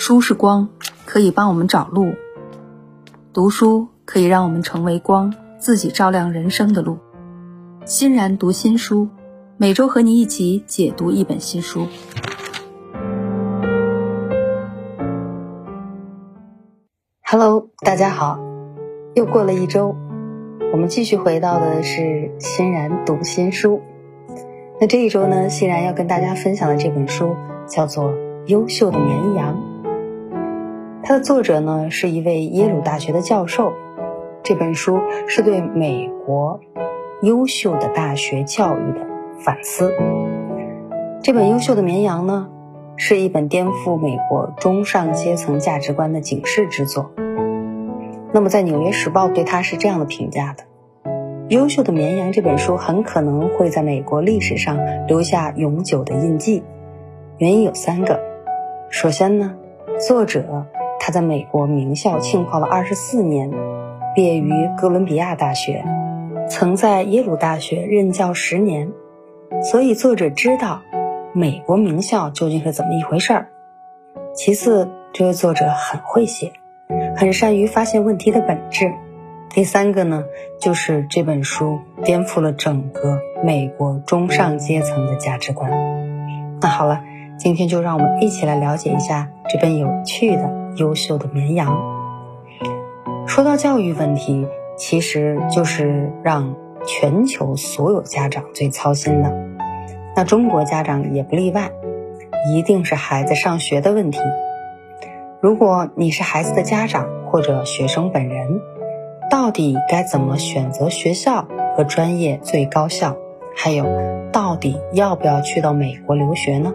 书是光，可以帮我们找路；读书可以让我们成为光，自己照亮人生的路。欣然读新书，每周和你一起解读一本新书。Hello，大家好，又过了一周，我们继续回到的是欣然读新书。那这一周呢，欣然要跟大家分享的这本书叫做《优秀的绵羊》。它的作者呢是一位耶鲁大学的教授。这本书是对美国优秀的大学教育的反思。这本《优秀的绵羊》呢，是一本颠覆美国中上阶层价值观的警示之作。那么，在《纽约时报》对它是这样的评价的：《优秀的绵羊》这本书很可能会在美国历史上留下永久的印记。原因有三个。首先呢，作者。他在美国名校浸泡了二十四年，毕业于哥伦比亚大学，曾在耶鲁大学任教十年，所以作者知道美国名校究竟是怎么一回事儿。其次，这位作者很会写，很善于发现问题的本质。第三个呢，就是这本书颠覆了整个美国中上阶层的价值观。那好了，今天就让我们一起来了解一下这本有趣的。优秀的绵羊。说到教育问题，其实就是让全球所有家长最操心的。那中国家长也不例外，一定是孩子上学的问题。如果你是孩子的家长或者学生本人，到底该怎么选择学校和专业最高效？还有，到底要不要去到美国留学呢？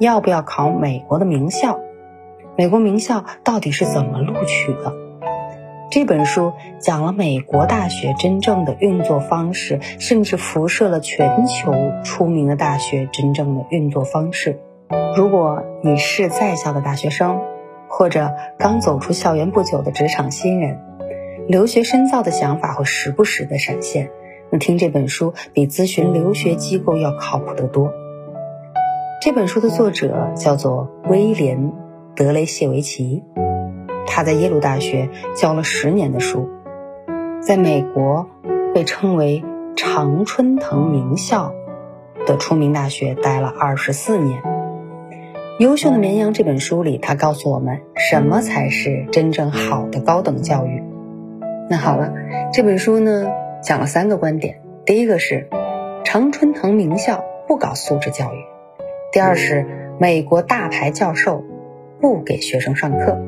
要不要考美国的名校？美国名校到底是怎么录取的？这本书讲了美国大学真正的运作方式，甚至辐射了全球出名的大学真正的运作方式。如果你是在校的大学生，或者刚走出校园不久的职场新人，留学深造的想法会时不时的闪现。那听这本书比咨询留学机构要靠谱得多。这本书的作者叫做威廉。德雷谢维奇，他在耶鲁大学教了十年的书，在美国被称为常春藤名校的出名大学待了二十四年。《优秀的绵羊》这本书里，他告诉我们什么才是真正好的高等教育。那好了，这本书呢讲了三个观点：第一个是常春藤名校不搞素质教育；第二是美国大牌教授。不给学生上课。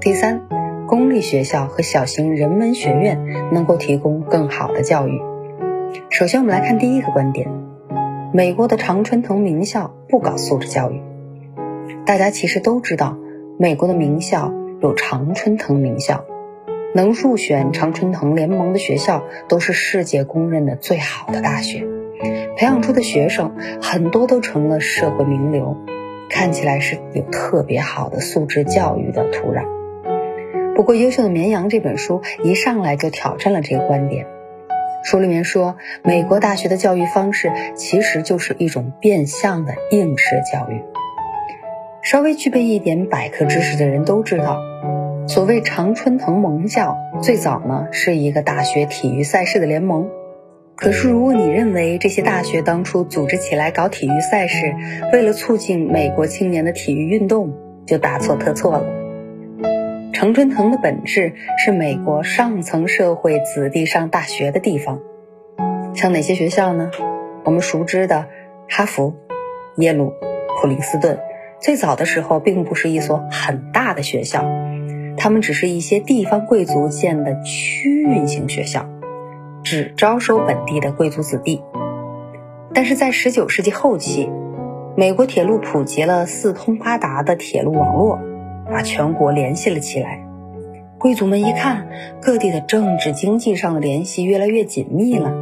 第三，公立学校和小型人文学院能够提供更好的教育。首先，我们来看第一个观点：美国的常春藤名校不搞素质教育。大家其实都知道，美国的名校有常春藤名校，能入选常春藤联盟的学校都是世界公认的最好的大学，培养出的学生很多都成了社会名流。看起来是有特别好的素质教育的土壤。不过，《优秀的绵羊》这本书一上来就挑战了这个观点。书里面说，美国大学的教育方式其实就是一种变相的应试教育。稍微具备一点百科知识的人都知道，所谓常春藤盟校，最早呢是一个大学体育赛事的联盟。可是，如果你认为这些大学当初组织起来搞体育赛事，为了促进美国青年的体育运动，就大错特错了。常春藤的本质是美国上层社会子弟上大学的地方，像哪些学校呢？我们熟知的哈佛、耶鲁、普林斯顿，最早的时候并不是一所很大的学校，他们只是一些地方贵族建的区域型学校。只招收本地的贵族子弟，但是在19世纪后期，美国铁路普及了四通八达的铁路网络，把全国联系了起来。贵族们一看，各地的政治经济上的联系越来越紧密了，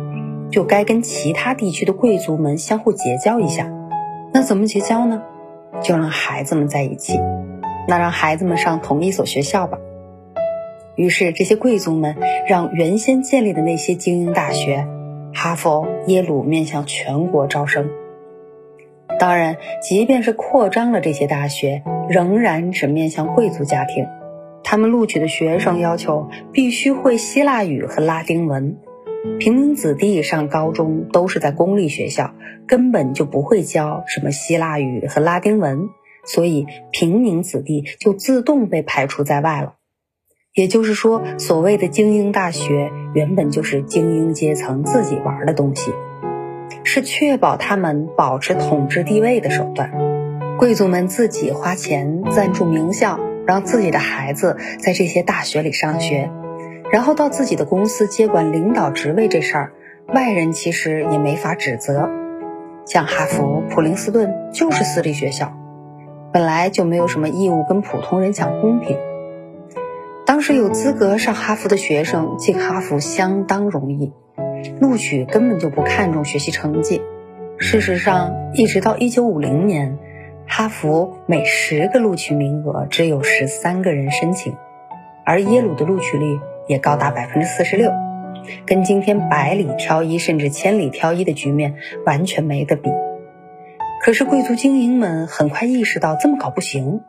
就该跟其他地区的贵族们相互结交一下。那怎么结交呢？就让孩子们在一起，那让孩子们上同一所学校吧。于是，这些贵族们让原先建立的那些精英大学——哈佛、耶鲁——面向全国招生。当然，即便是扩张了这些大学，仍然只面向贵族家庭。他们录取的学生要求必须会希腊语和拉丁文。平民子弟上高中都是在公立学校，根本就不会教什么希腊语和拉丁文，所以平民子弟就自动被排除在外了。也就是说，所谓的精英大学原本就是精英阶层自己玩的东西，是确保他们保持统治地位的手段。贵族们自己花钱赞助名校，让自己的孩子在这些大学里上学。然后到自己的公司接管领导职位这事儿，外人其实也没法指责。像哈佛、普林斯顿就是私立学校，本来就没有什么义务跟普通人讲公平。当时有资格上哈佛的学生进哈佛相当容易，录取根本就不看重学习成绩。事实上，一直到1950年，哈佛每十个录取名额只有十三个人申请，而耶鲁的录取率。也高达百分之四十六，跟今天百里挑一甚至千里挑一的局面完全没得比。可是贵族精英们很快意识到这么搞不行，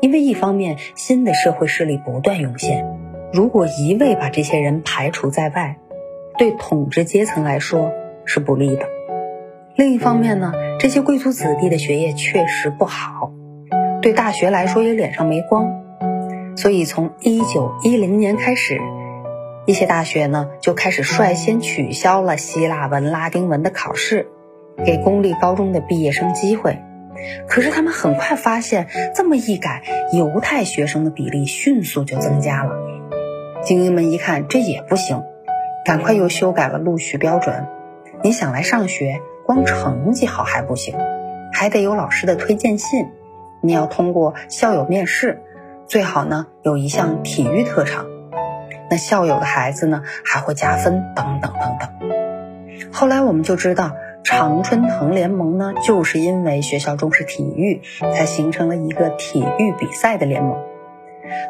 因为一方面新的社会势力不断涌现，如果一味把这些人排除在外，对统治阶层来说是不利的；另一方面呢，这些贵族子弟的学业确实不好，对大学来说也脸上没光，所以从一九一零年开始。一些大学呢就开始率先取消了希腊文、拉丁文的考试，给公立高中的毕业生机会。可是他们很快发现，这么一改，犹太学生的比例迅速就增加了。精英们一看这也不行，赶快又修改了录取标准。你想来上学，光成绩好还不行，还得有老师的推荐信。你要通过校友面试，最好呢有一项体育特长。那校友的孩子呢，还会加分等等等等。后来我们就知道，常春藤联盟呢，就是因为学校重视体育，才形成了一个体育比赛的联盟。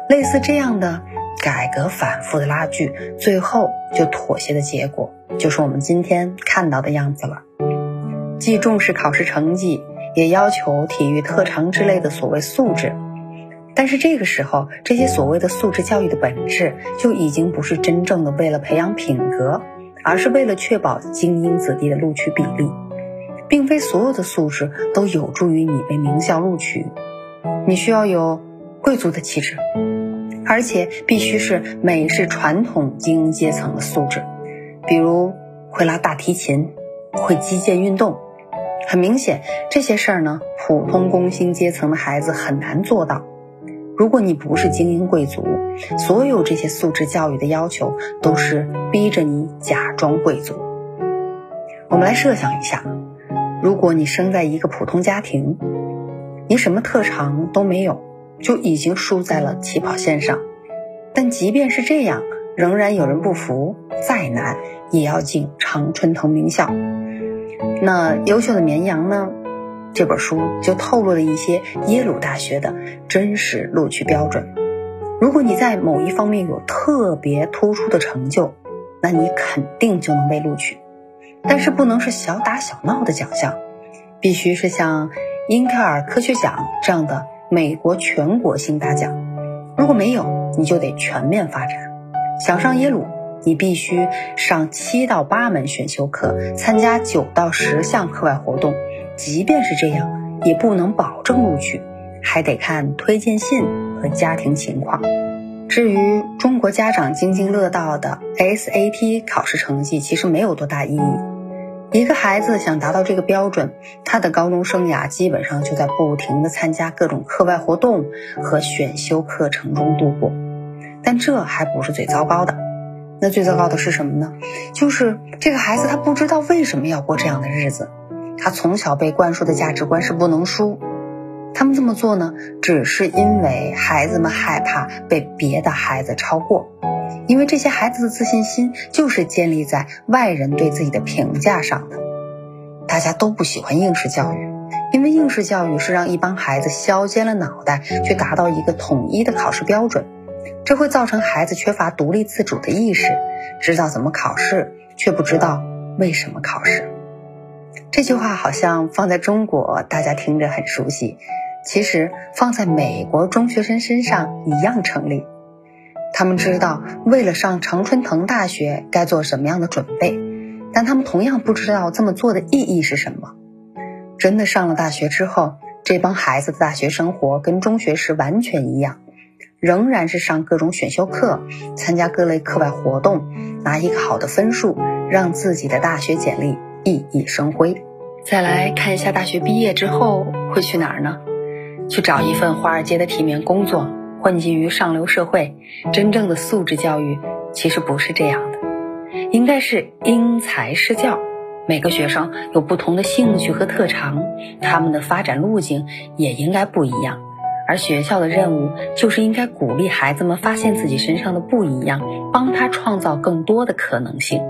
类似这样的改革反复的拉锯，最后就妥协的结果，就是我们今天看到的样子了。既重视考试成绩，也要求体育特长之类的所谓素质。但是这个时候，这些所谓的素质教育的本质就已经不是真正的为了培养品格，而是为了确保精英子弟的录取比例，并非所有的素质都有助于你被名校录取。你需要有贵族的气质，而且必须是美式传统精英阶层的素质，比如会拉大提琴，会击剑运动。很明显，这些事儿呢，普通工薪阶层的孩子很难做到。如果你不是精英贵族，所有这些素质教育的要求都是逼着你假装贵族。我们来设想一下，如果你生在一个普通家庭，你什么特长都没有，就已经输在了起跑线上。但即便是这样，仍然有人不服，再难也要进常春藤名校。那优秀的绵羊呢？这本书就透露了一些耶鲁大学的真实录取标准。如果你在某一方面有特别突出的成就，那你肯定就能被录取。但是不能是小打小闹的奖项，必须是像英特尔科学奖这样的美国全国性大奖。如果没有，你就得全面发展。想上耶鲁，你必须上七到八门选修课，参加九到十项课外活动。即便是这样，也不能保证录取，还得看推荐信和家庭情况。至于中国家长津津乐道的 SAT 考试成绩，其实没有多大意义。一个孩子想达到这个标准，他的高中生涯基本上就在不停的参加各种课外活动和选修课程中度过。但这还不是最糟糕的，那最糟糕的是什么呢？就是这个孩子他不知道为什么要过这样的日子。他从小被灌输的价值观是不能输，他们这么做呢，只是因为孩子们害怕被别的孩子超过，因为这些孩子的自信心就是建立在外人对自己的评价上的。大家都不喜欢应试教育，因为应试教育是让一帮孩子削尖了脑袋去达到一个统一的考试标准，这会造成孩子缺乏独立自主的意识，知道怎么考试，却不知道为什么考试。这句话好像放在中国，大家听着很熟悉，其实放在美国中学生身上一样成立。他们知道为了上常春藤大学该做什么样的准备，但他们同样不知道这么做的意义是什么。真的上了大学之后，这帮孩子的大学生活跟中学时完全一样，仍然是上各种选修课，参加各类课外活动，拿一个好的分数，让自己的大学简历熠熠生辉。再来看一下大学毕业之后会去哪儿呢？去找一份华尔街的体面工作，混迹于上流社会。真正的素质教育其实不是这样的，应该是因材施教。每个学生有不同的兴趣和特长，他们的发展路径也应该不一样。而学校的任务就是应该鼓励孩子们发现自己身上的不一样，帮他创造更多的可能性。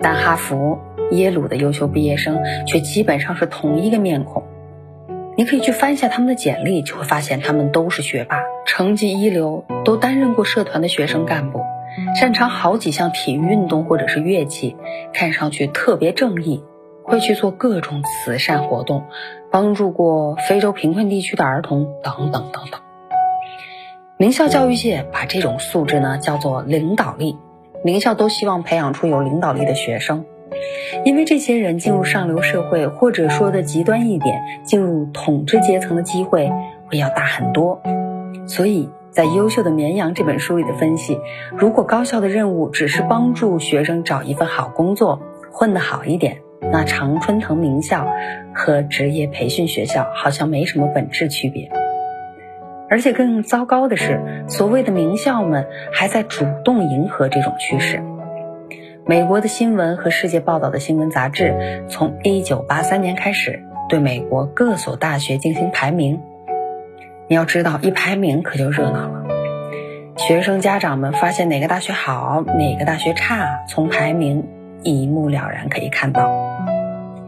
但哈佛。耶鲁的优秀毕业生却基本上是同一个面孔，你可以去翻一下他们的简历，就会发现他们都是学霸，成绩一流，都担任过社团的学生干部，擅长好几项体育运动或者是乐器，看上去特别正义，会去做各种慈善活动，帮助过非洲贫困地区的儿童等等等等。名校教育界把这种素质呢叫做领导力，名校都希望培养出有领导力的学生。因为这些人进入上流社会，或者说的极端一点，进入统治阶层的机会会要大很多。所以在《优秀的绵羊》这本书里的分析，如果高校的任务只是帮助学生找一份好工作，混得好一点，那常春藤名校和职业培训学校好像没什么本质区别。而且更糟糕的是，所谓的名校们还在主动迎合这种趋势。美国的新闻和世界报道的新闻杂志，从1983年开始对美国各所大学进行排名。你要知道，一排名可就热闹了。学生家长们发现哪个大学好，哪个大学差，从排名一目了然可以看到。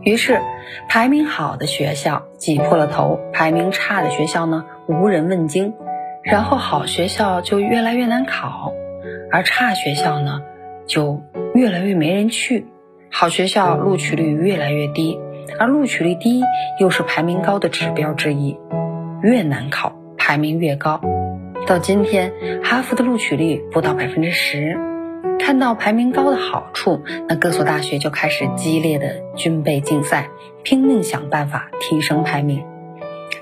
于是，排名好的学校挤破了头，排名差的学校呢无人问津，然后好学校就越来越难考，而差学校呢就。越来越没人去，好学校录取率越来越低，而录取率低又是排名高的指标之一，越难考排名越高。到今天，哈佛的录取率不到百分之十，看到排名高的好处，那各所大学就开始激烈的军备竞赛，拼命想办法提升排名。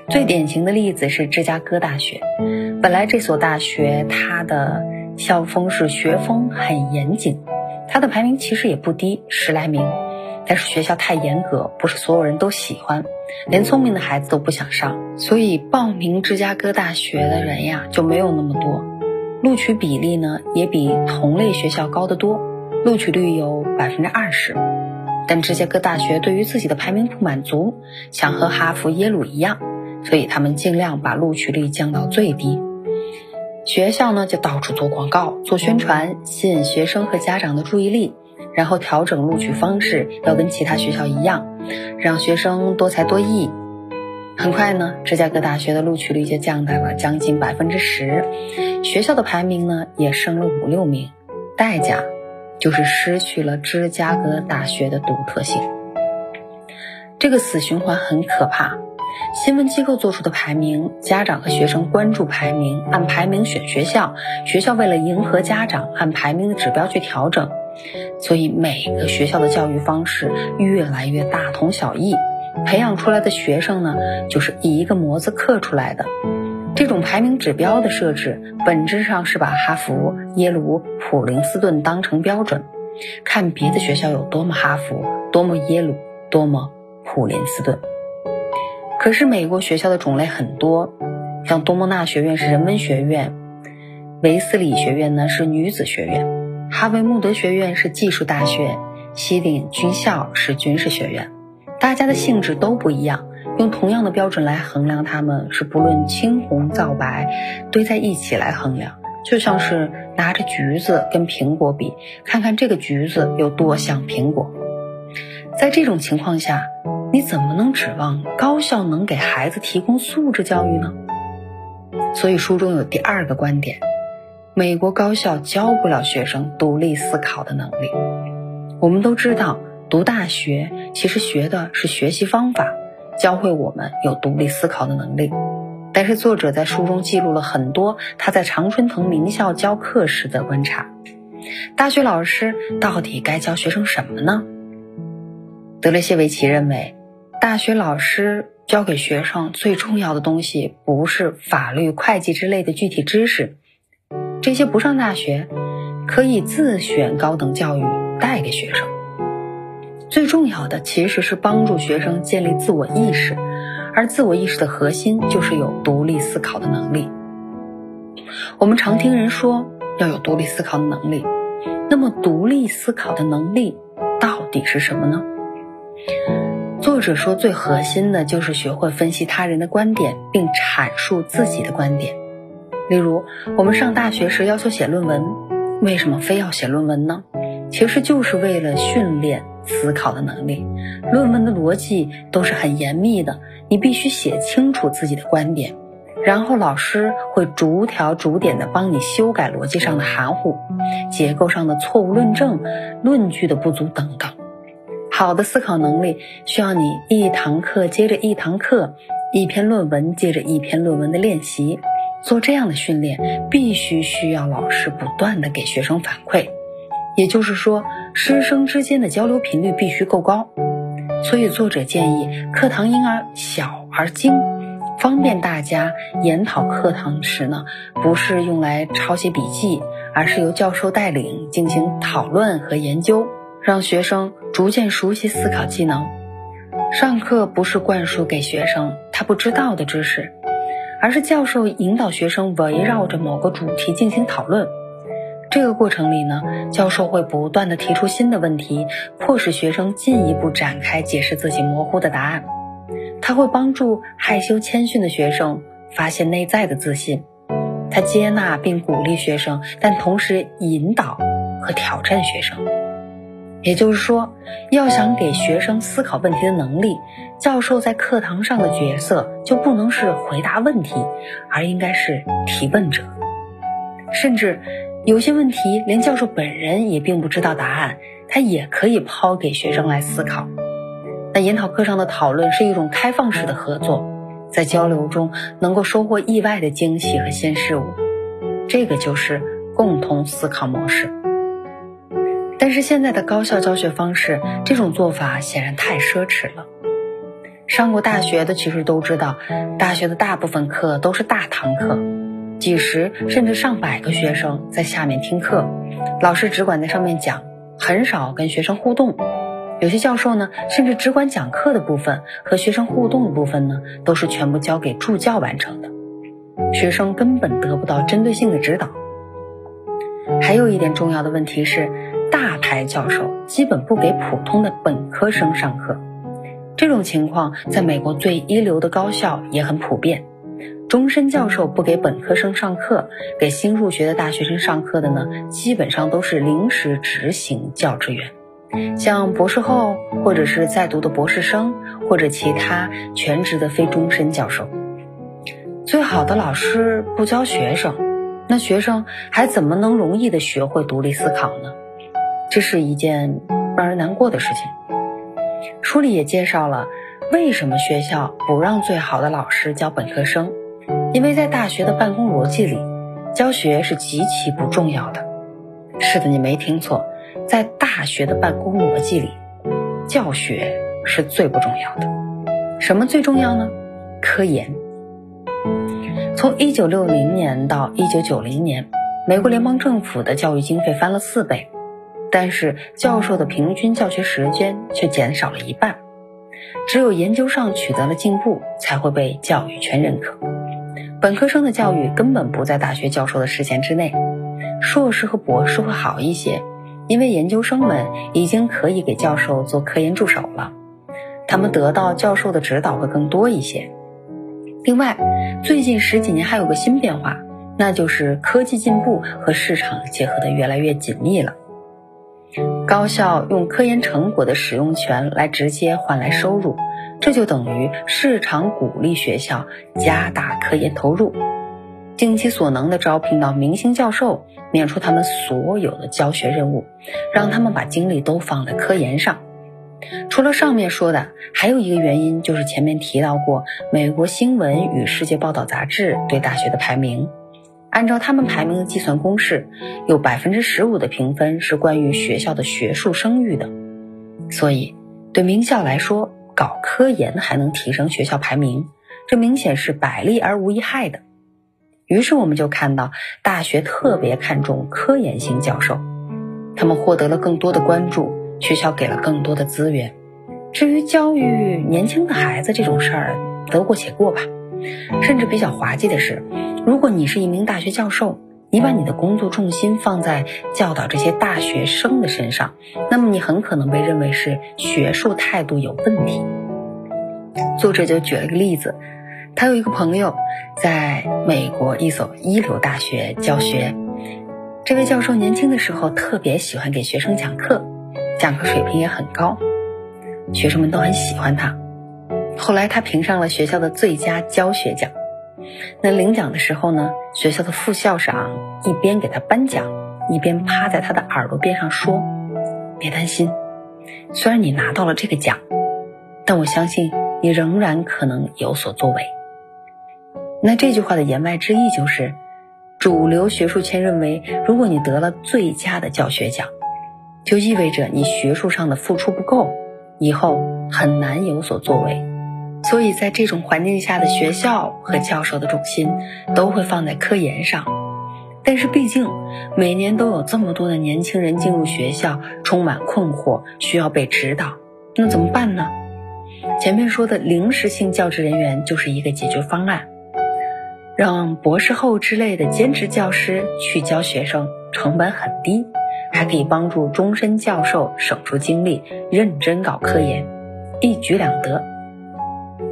最典型的例子是芝加哥大学，本来这所大学它的校风是学风很严谨。他的排名其实也不低，十来名，但是学校太严格，不是所有人都喜欢，连聪明的孩子都不想上，所以报名芝加哥大学的人呀就没有那么多，录取比例呢也比同类学校高得多，录取率有百分之二十，但芝加哥大学对于自己的排名不满足，想和哈佛、耶鲁一样，所以他们尽量把录取率降到最低。学校呢就到处做广告、做宣传，吸引学生和家长的注意力，然后调整录取方式，要跟其他学校一样，让学生多才多艺。很快呢，芝加哥大学的录取率就降到了将近百分之十，学校的排名呢也升了五六名，代价就是失去了芝加哥大学的独特性。这个死循环很可怕。新闻机构做出的排名，家长和学生关注排名，按排名选学校，学校为了迎合家长，按排名的指标去调整，所以每个学校的教育方式越来越大同小异，培养出来的学生呢，就是一个模子刻出来的。这种排名指标的设置，本质上是把哈佛、耶鲁、普林斯顿当成标准，看别的学校有多么哈佛，多么耶鲁，多么普林斯顿。可是美国学校的种类很多，像多蒙纳学院是人文学院，维斯理学院呢是女子学院，哈维穆德学院是技术大学，西点军校是军事学院。大家的性质都不一样，用同样的标准来衡量他们，是不论青红皂白堆在一起来衡量，就像是拿着橘子跟苹果比，看看这个橘子有多像苹果。在这种情况下。你怎么能指望高校能给孩子提供素质教育呢？所以书中有第二个观点：美国高校教不了学生独立思考的能力。我们都知道，读大学其实学的是学习方法，教会我们有独立思考的能力。但是作者在书中记录了很多他在常春藤名校教课时的观察。大学老师到底该教学生什么呢？德雷谢维奇认为，大学老师教给学生最重要的东西不是法律、会计之类的具体知识，这些不上大学可以自选高等教育带给学生。最重要的其实是帮助学生建立自我意识。而自我意识的核心就是有独立思考的能力。我们常听人说要有独立思考的能力，那么独立思考的能力到底是什么呢？作者说，最核心的就是学会分析他人的观点，并阐述自己的观点。例如，我们上大学时要求写论文，为什么非要写论文呢？其实就是为了训练。思考的能力，论文的逻辑都是很严密的，你必须写清楚自己的观点，然后老师会逐条逐点的帮你修改逻辑上的含糊、结构上的错误论证、论据的不足等等。好的思考能力需要你一堂课接着一堂课，一篇论文接着一篇论文的练习。做这样的训练，必须需要老师不断的给学生反馈。也就是说，师生之间的交流频率必须够高，所以作者建议课堂应而小而精，方便大家研讨课堂时呢，不是用来抄写笔记，而是由教授带领进行讨论和研究，让学生逐渐熟悉思考技能。上课不是灌输给学生他不知道的知识，而是教授引导学生围绕着某个主题进行讨论。这个过程里呢，教授会不断的提出新的问题，迫使学生进一步展开解释自己模糊的答案。他会帮助害羞谦逊的学生发现内在的自信。他接纳并鼓励学生，但同时引导和挑战学生。也就是说，要想给学生思考问题的能力，教授在课堂上的角色就不能是回答问题，而应该是提问者，甚至。有些问题连教授本人也并不知道答案，他也可以抛给学生来思考。那研讨课上的讨论是一种开放式的合作，在交流中能够收获意外的惊喜和新事物，这个就是共同思考模式。但是现在的高校教学方式，这种做法显然太奢侈了。上过大学的其实都知道，大学的大部分课都是大堂课。几十甚至上百个学生在下面听课，老师只管在上面讲，很少跟学生互动。有些教授呢，甚至只管讲课的部分和学生互动的部分呢，都是全部交给助教完成的，学生根本得不到针对性的指导。还有一点重要的问题是，大牌教授基本不给普通的本科生上课，这种情况在美国最一流的高校也很普遍。终身教授不给本科生上课，给新入学的大学生上课的呢，基本上都是临时执行教职员，像博士后或者是在读的博士生，或者其他全职的非终身教授。最好的老师不教学生，那学生还怎么能容易的学会独立思考呢？这是一件让人难过的事情。书里也介绍了为什么学校不让最好的老师教本科生。因为在大学的办公逻辑里，教学是极其不重要的。是的，你没听错，在大学的办公逻辑里，教学是最不重要的。什么最重要呢？科研。从1960年到1990年，美国联邦政府的教育经费翻了四倍，但是教授的平均教学时间却减少了一半。只有研究上取得了进步，才会被教育圈认可。本科生的教育根本不在大学教授的视线之内，硕士和博士会好一些，因为研究生们已经可以给教授做科研助手了，他们得到教授的指导会更多一些。另外，最近十几年还有个新变化，那就是科技进步和市场结合的越来越紧密了。高校用科研成果的使用权来直接换来收入。这就等于市场鼓励学校加大科研投入，尽其所能的招聘到明星教授，免除他们所有的教学任务，让他们把精力都放在科研上。除了上面说的，还有一个原因就是前面提到过，美国新闻与世界报道杂志对大学的排名。按照他们排名的计算公式，有百分之十五的评分是关于学校的学术声誉的。所以，对名校来说，搞科研还能提升学校排名，这明显是百利而无一害的。于是，我们就看到大学特别看重科研型教授，他们获得了更多的关注。学校给了更多的资源。至于教育年轻的孩子这种事儿，得过且过吧。甚至比较滑稽的是，如果你是一名大学教授，你把你的工作重心放在教导这些大学生的身上，那么你很可能被认为是学术态度有问题。作者就举了个例子，他有一个朋友在美国一所一流大学教学，这位教授年轻的时候特别喜欢给学生讲课。讲课水平也很高，学生们都很喜欢他。后来他评上了学校的最佳教学奖。那领奖的时候呢，学校的副校长一边给他颁奖，一边趴在他的耳朵边上说：“别担心，虽然你拿到了这个奖，但我相信你仍然可能有所作为。”那这句话的言外之意就是，主流学术圈认为，如果你得了最佳的教学奖，就意味着你学术上的付出不够，以后很难有所作为。所以在这种环境下的学校和教授的重心都会放在科研上。但是毕竟每年都有这么多的年轻人进入学校，充满困惑，需要被指导，那怎么办呢？前面说的临时性教职人员就是一个解决方案，让博士后之类的兼职教师去教学生，成本很低。还可以帮助终身教授省出精力，认真搞科研，一举两得。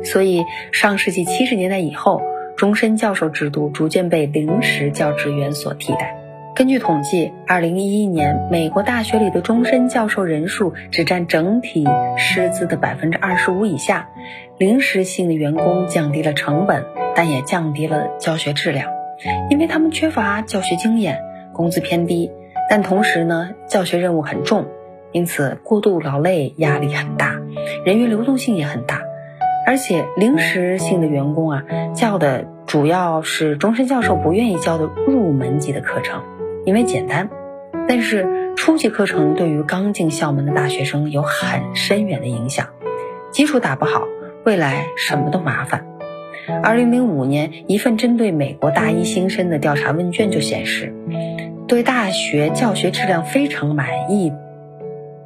所以，上世纪七十年代以后，终身教授制度逐渐被临时教职员所替代。根据统计，二零一一年美国大学里的终身教授人数只占整体师资的百分之二十五以下。临时性的员工降低了成本，但也降低了教学质量，因为他们缺乏教学经验，工资偏低。但同时呢，教学任务很重，因此过度劳累压力很大，人员流动性也很大。而且临时性的员工啊，教的主要是终身教授不愿意教的入门级的课程，因为简单。但是初级课程对于刚进校门的大学生有很深远的影响，基础打不好，未来什么都麻烦。二零零五年，一份针对美国大一新生的调查问卷就显示。对大学教学质量非常满意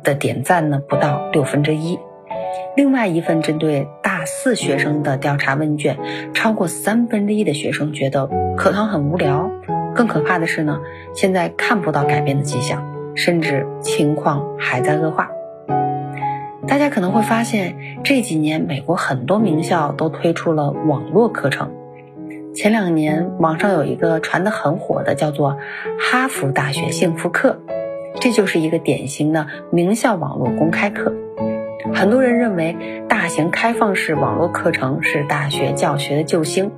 的点赞呢，不到六分之一。另外一份针对大四学生的调查问卷，超过三分之一的学生觉得课堂很无聊。更可怕的是呢，现在看不到改变的迹象，甚至情况还在恶化。大家可能会发现，这几年美国很多名校都推出了网络课程。前两年，网上有一个传得很火的，叫做“哈佛大学幸福课”，这就是一个典型的名校网络公开课。很多人认为，大型开放式网络课程是大学教学的救星，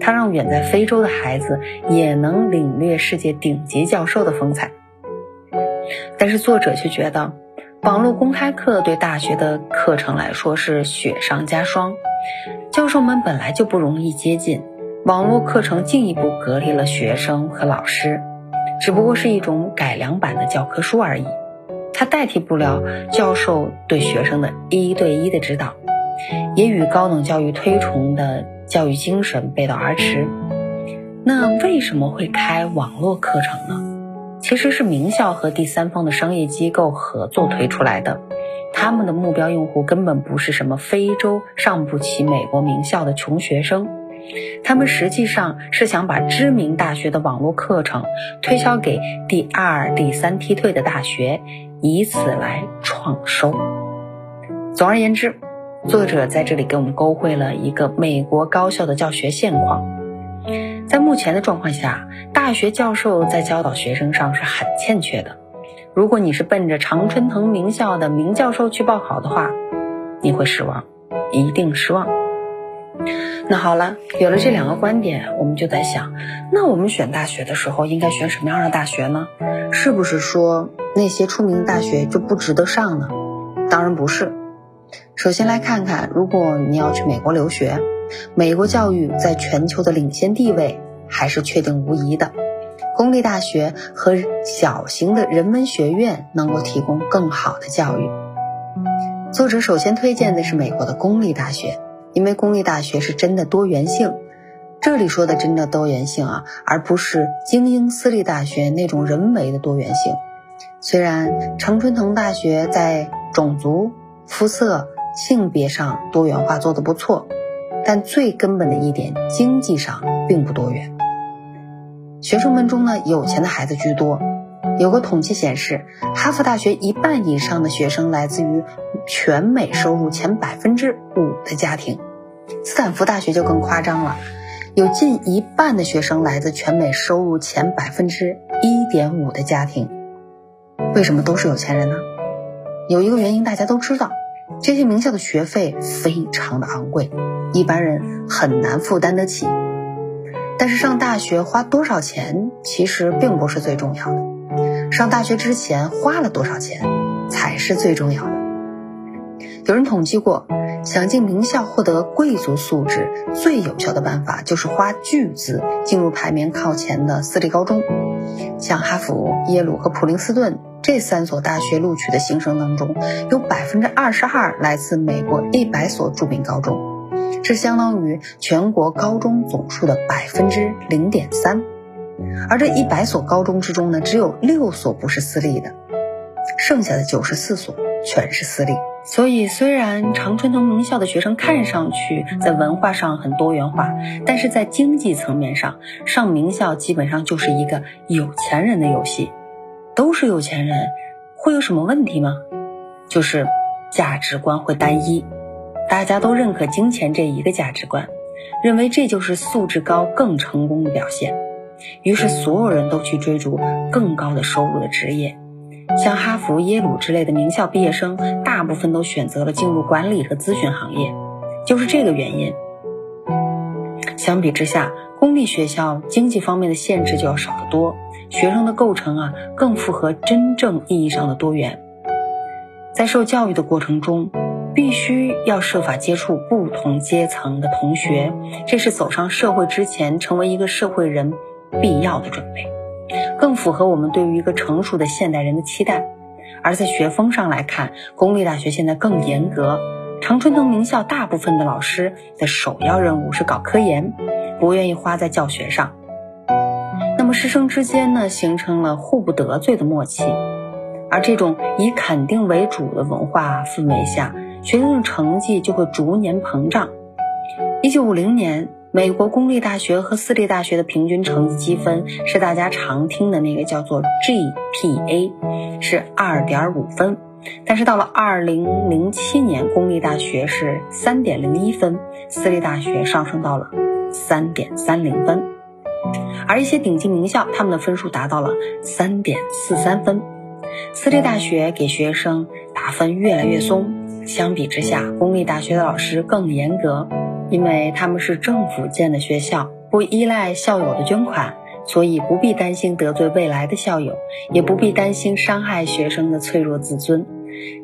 它让远在非洲的孩子也能领略世界顶级教授的风采。但是作者却觉得，网络公开课对大学的课程来说是雪上加霜，教授们本来就不容易接近。网络课程进一步隔离了学生和老师，只不过是一种改良版的教科书而已，它代替不了教授对学生的一对一的指导，也与高等教育推崇的教育精神背道而驰。那为什么会开网络课程呢？其实是名校和第三方的商业机构合作推出来的，他们的目标用户根本不是什么非洲上不起美国名校的穷学生。他们实际上是想把知名大学的网络课程推销给第二、第三梯队的大学，以此来创收。总而言之，作者在这里给我们勾绘了一个美国高校的教学现况。在目前的状况下，大学教授在教导学生上是很欠缺的。如果你是奔着常春藤名校的名教授去报考的话，你会失望，一定失望。那好了，有了这两个观点，我们就在想，那我们选大学的时候应该选什么样的大学呢？是不是说那些出名的大学就不值得上呢？当然不是。首先来看看，如果你要去美国留学，美国教育在全球的领先地位还是确定无疑的。公立大学和小型的人文学院能够提供更好的教育。作者首先推荐的是美国的公立大学，因为公立大学是真的多元性。这里说的真的多元性啊，而不是精英私立大学那种人为的多元性。虽然常春藤大学在种族、肤色、性别上多元化做得不错，但最根本的一点，经济上并不多元。学生们中呢，有钱的孩子居多。有个统计显示，哈佛大学一半以上的学生来自于全美收入前百分之五的家庭。斯坦福大学就更夸张了。有近一半的学生来自全美收入前百分之一点五的家庭，为什么都是有钱人呢？有一个原因大家都知道，这些名校的学费非常的昂贵，一般人很难负担得起。但是上大学花多少钱其实并不是最重要的，上大学之前花了多少钱才是最重要的。有人统计过。想进名校获得贵族素质，最有效的办法就是花巨资进入排名靠前的私立高中。像哈佛、耶鲁和普林斯顿这三所大学录取的新生当中，有百分之二十二来自美国一百所著名高中，这相当于全国高中总数的百分之零点三。而这一百所高中之中呢，只有六所不是私立的，剩下的九十四所全是私立。所以，虽然常春藤名校的学生看上去在文化上很多元化，但是在经济层面上，上名校基本上就是一个有钱人的游戏。都是有钱人，会有什么问题吗？就是价值观会单一，大家都认可金钱这一个价值观，认为这就是素质高更成功的表现，于是所有人都去追逐更高的收入的职业。像哈佛、耶鲁之类的名校毕业生，大部分都选择了进入管理和咨询行业，就是这个原因。相比之下，公立学校经济方面的限制就要少得多，学生的构成啊更符合真正意义上的多元。在受教育的过程中，必须要设法接触不同阶层的同学，这是走上社会之前成为一个社会人必要的准备。更符合我们对于一个成熟的现代人的期待，而在学风上来看，公立大学现在更严格。常春藤名校大部分的老师的首要任务是搞科研，不愿意花在教学上。那么师生之间呢，形成了互不得罪的默契。而这种以肯定为主的文化氛围下，学生的成绩就会逐年膨胀。一九五零年。美国公立大学和私立大学的平均成绩积分是大家常听的那个叫做 GPA，是二点五分。但是到了二零零七年，公立大学是三点零一分，私立大学上升到了三点三零分。而一些顶级名校，他们的分数达到了三点四三分。私立大学给学生打分越来越松，相比之下，公立大学的老师更严格。因为他们是政府建的学校，不依赖校友的捐款，所以不必担心得罪未来的校友，也不必担心伤害学生的脆弱自尊。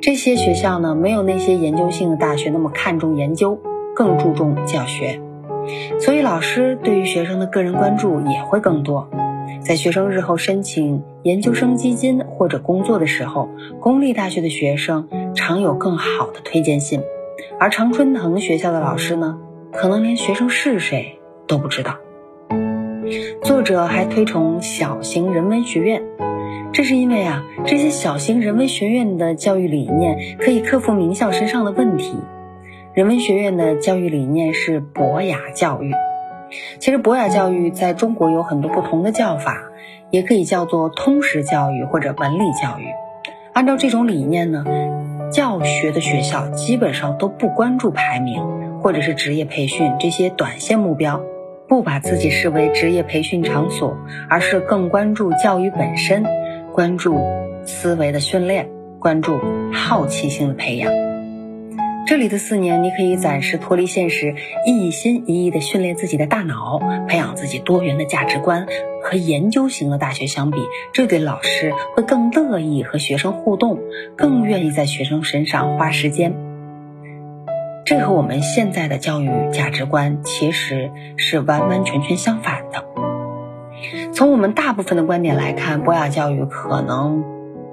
这些学校呢，没有那些研究性的大学那么看重研究，更注重教学，所以老师对于学生的个人关注也会更多。在学生日后申请研究生基金或者工作的时候，公立大学的学生常有更好的推荐信，而常春藤学校的老师呢？可能连学生是谁都不知道。作者还推崇小型人文学院，这是因为啊，这些小型人文学院的教育理念可以克服名校身上的问题。人文学院的教育理念是博雅教育。其实博雅教育在中国有很多不同的叫法，也可以叫做通识教育或者文理教育。按照这种理念呢，教学的学校基本上都不关注排名。或者是职业培训这些短线目标，不把自己视为职业培训场所，而是更关注教育本身，关注思维的训练，关注好奇心的培养。这里的四年，你可以暂时脱离现实，一心一意地训练自己的大脑，培养自己多元的价值观。和研究型的大学相比，这对老师会更乐意和学生互动，更愿意在学生身上花时间。这和我们现在的教育价值观其实是完完全全相反的。从我们大部分的观点来看，博雅教育可能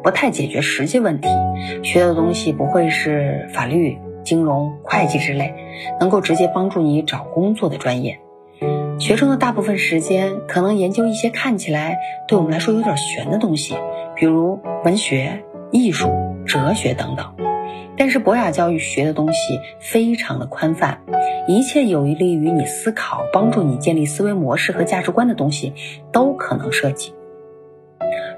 不太解决实际问题，学的东西不会是法律。金融、会计之类，能够直接帮助你找工作的专业。学生的大部分时间可能研究一些看起来对我们来说有点悬的东西，比如文学、艺术、哲学等等。但是博雅教育学的东西非常的宽泛，一切有利于你思考、帮助你建立思维模式和价值观的东西都可能涉及。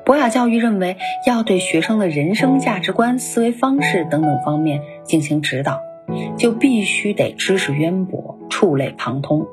博雅教育认为，要对学生的人生价值观、思维方式等等方面进行指导，就必须得知识渊博、触类旁通。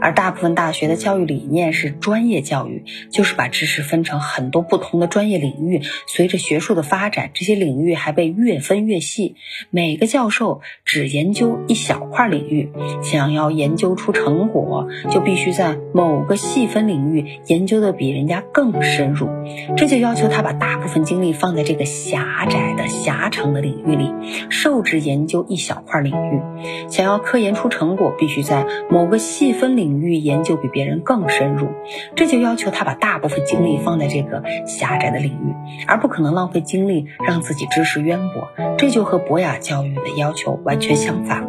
而大部分大学的教育理念是专业教育，就是把知识分成很多不同的专业领域。随着学术的发展，这些领域还被越分越细。每个教授只研究一小块领域，想要研究出成果，就必须在某个细分领域研究的比人家更深入。这就要求他把大部分精力放在这个狭窄的、狭长的领域里，受制研究一小块领域。想要科研出成果，必须在某个细分领。领域研究比别人更深入，这就要求他把大部分精力放在这个狭窄的领域，而不可能浪费精力让自己知识渊博。这就和博雅教育的要求完全相反了。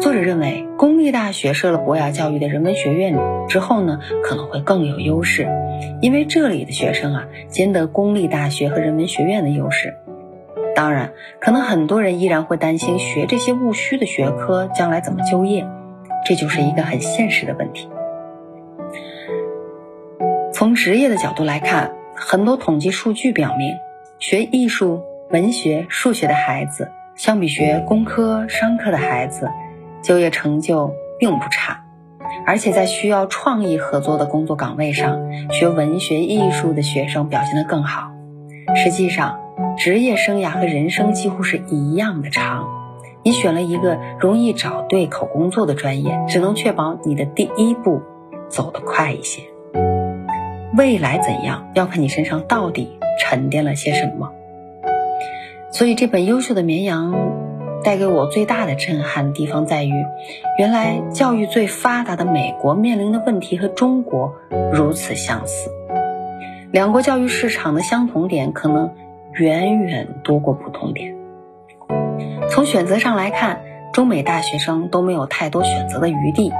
作者认为，公立大学设了博雅教育的人文学院之后呢，可能会更有优势，因为这里的学生啊，兼得公立大学和人文学院的优势。当然，可能很多人依然会担心学这些务虚的学科将来怎么就业。这就是一个很现实的问题。从职业的角度来看，很多统计数据表明，学艺术、文学、数学的孩子，相比学工科、商科的孩子，就业成就并不差。而且在需要创意合作的工作岗位上，学文学艺术的学生表现得更好。实际上，职业生涯和人生几乎是一样的长。你选了一个容易找对口工作的专业，只能确保你的第一步走得快一些。未来怎样，要看你身上到底沉淀了些什么。所以，这本《优秀的绵羊》带给我最大的震撼地方在于，原来教育最发达的美国面临的问题和中国如此相似。两国教育市场的相同点可能远远多过不同点。从选择上来看，中美大学生都没有太多选择的余地，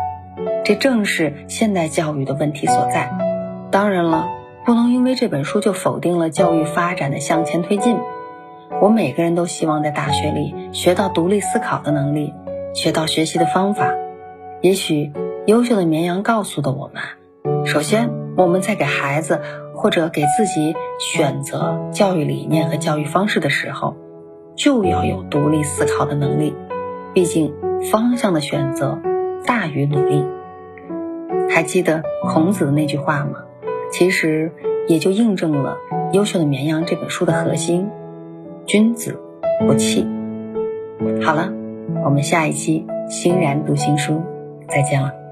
这正是现代教育的问题所在。当然了，不能因为这本书就否定了教育发展的向前推进。我每个人都希望在大学里学到独立思考的能力，学到学习的方法。也许，优秀的绵羊告诉的我们：首先，我们在给孩子或者给自己选择教育理念和教育方式的时候。就要有独立思考的能力，毕竟方向的选择大于努力。还记得孔子的那句话吗？其实也就印证了《优秀的绵羊》这本书的核心：君子不器。好了，我们下一期欣然读新书，再见了。